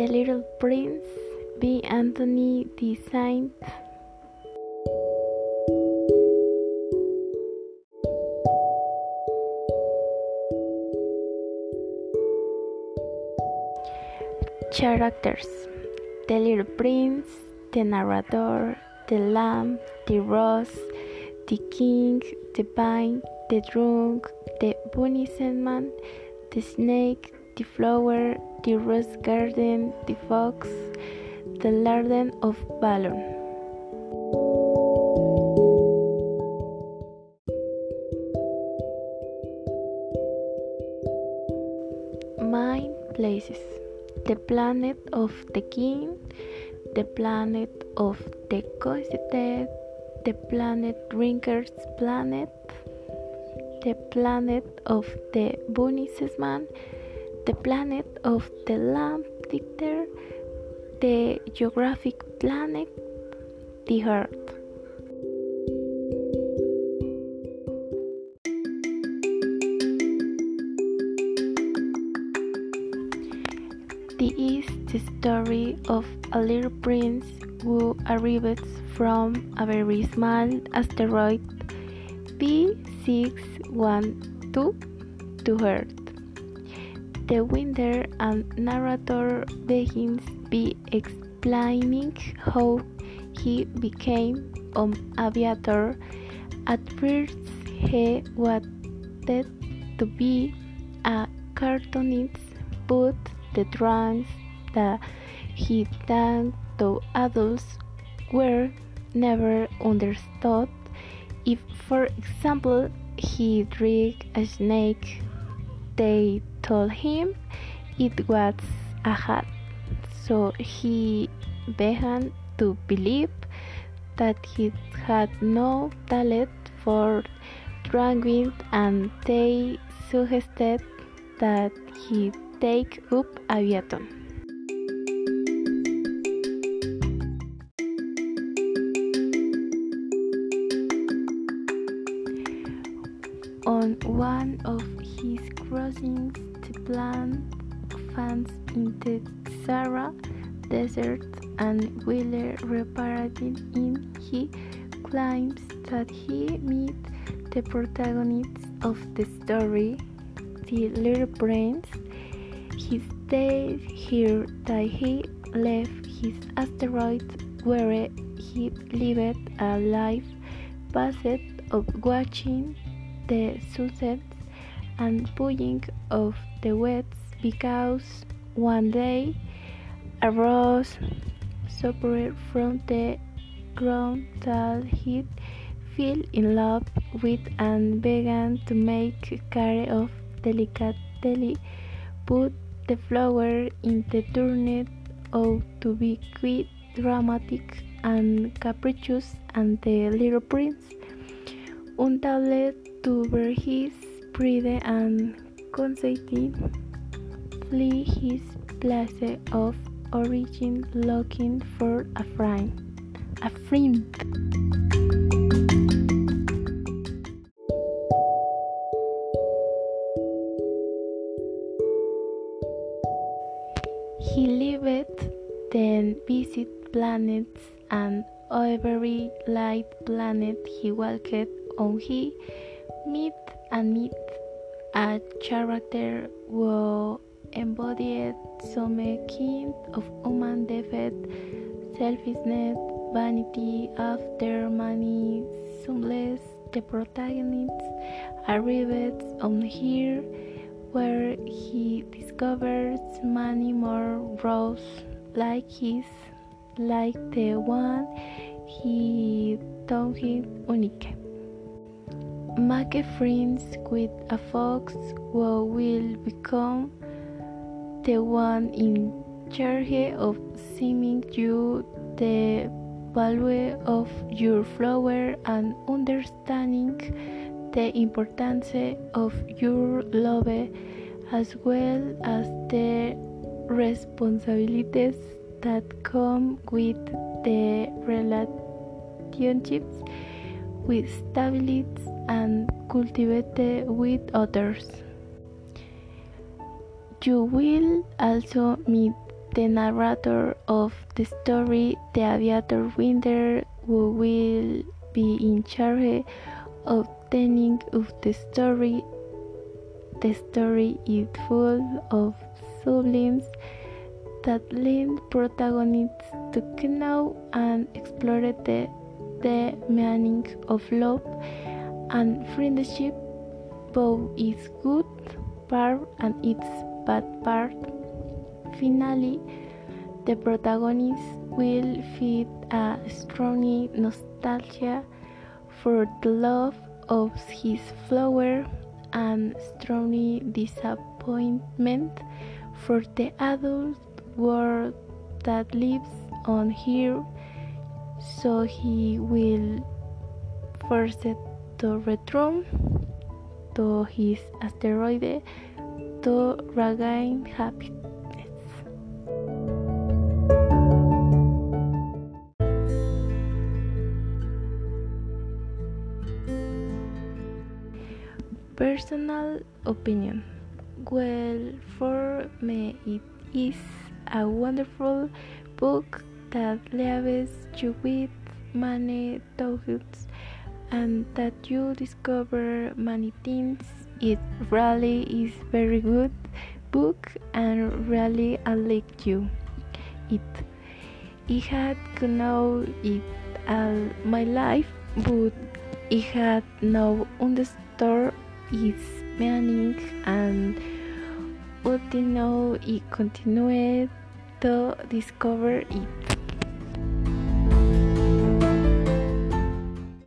The Little Prince by Anthony de Characters The Little Prince, the narrator, the lamb, the rose, the king, the vine, the drunk, the bunny sandman, the snake, the flower, the rose garden, the fox, the garden of Balon. Main places the planet of the king, the planet of the Cosette, the planet Drinker's planet, the planet of the Bunnisman, the planet of the lamp dictator, the geographic planet, the Earth. This is the story of a little prince who arrives from a very small asteroid B612 to Earth. The winner and narrator begins by explaining how he became an aviator. At first, he wanted to be a cartoonist, but the drawings that he done to adults were never understood. If, for example, he drew a snake, they told him it was a hat, so he began to believe that he had no talent for drawing and they suggested that he take up aviation. On one of his crossings, the plane fans in the Sahara Desert and while reparating in, he claims that he met the protagonist of the story, the little prince. He stayed here that he left his asteroid where he lived a life passed of watching the sunsets and pulling of the wets because one day a rose suffered from the ground that he fell in love with and began to make care of delicately put the flower in the turned out to be quite dramatic and capricious and the little prince. Unable to bear his pride and flee his place of origin looking for a friend. A friend. He lived, then visit planets, and every light planet he walked on. He met and a character who embodied some kind of human defect, selfishness, vanity, after many sunless the protagonist arrives on here where he discovers many more roles like his, like the one he thought unique. Make friends with a fox who will become the one in charge of seeming you the value of your flower and understanding the importance of your love as well as the responsibilities that come with the relationships with stability and cultivate with others. You will also meet the narrator of the story, the aviator Winder, who will be in charge of telling of the story. The story is full of sublimes that lead protagonists to know and explore the, the meaning of love and friendship, both its good part and its bad part. Finally, the protagonist will feel a strong nostalgia for the love of his flower and strong disappointment for the adult world that lives on here so he will force to return to his asteroid to regain happiness. Personal opinion. Well, for me, it is a wonderful book that leaves you with many thoughts and that you discover many things. It really is very good book and really I like you. It it had know it all my life, but it had no understood its meaning and would know it continued to discover it.